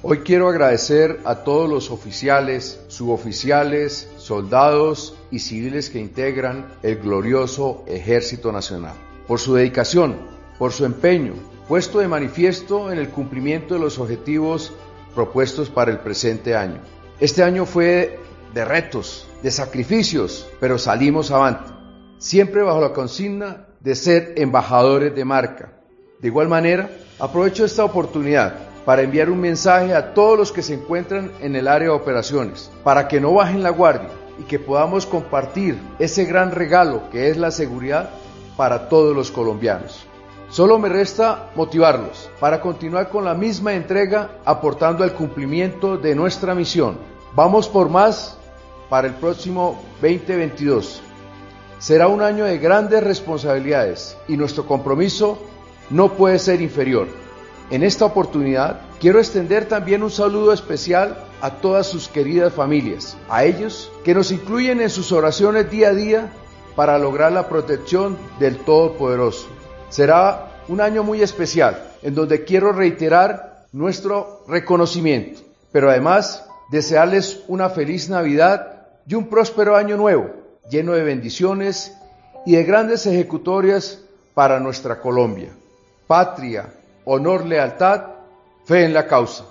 Hoy quiero agradecer a todos los oficiales, suboficiales, soldados y civiles que integran el glorioso Ejército Nacional, por su dedicación, por su empeño, puesto de manifiesto en el cumplimiento de los objetivos propuestos para el presente año. Este año fue de retos, de sacrificios, pero salimos avante, siempre bajo la consigna de ser embajadores de marca. De igual manera, aprovecho esta oportunidad para enviar un mensaje a todos los que se encuentran en el área de operaciones, para que no bajen la guardia y que podamos compartir ese gran regalo que es la seguridad para todos los colombianos. Solo me resta motivarlos para continuar con la misma entrega aportando al cumplimiento de nuestra misión. Vamos por más para el próximo 2022. Será un año de grandes responsabilidades y nuestro compromiso no puede ser inferior. En esta oportunidad quiero extender también un saludo especial a todas sus queridas familias, a ellos que nos incluyen en sus oraciones día a día para lograr la protección del Todopoderoso. Será un año muy especial en donde quiero reiterar nuestro reconocimiento, pero además desearles una feliz Navidad y un próspero año nuevo, lleno de bendiciones y de grandes ejecutorias para nuestra Colombia. Patria, honor, lealtad, fe en la causa.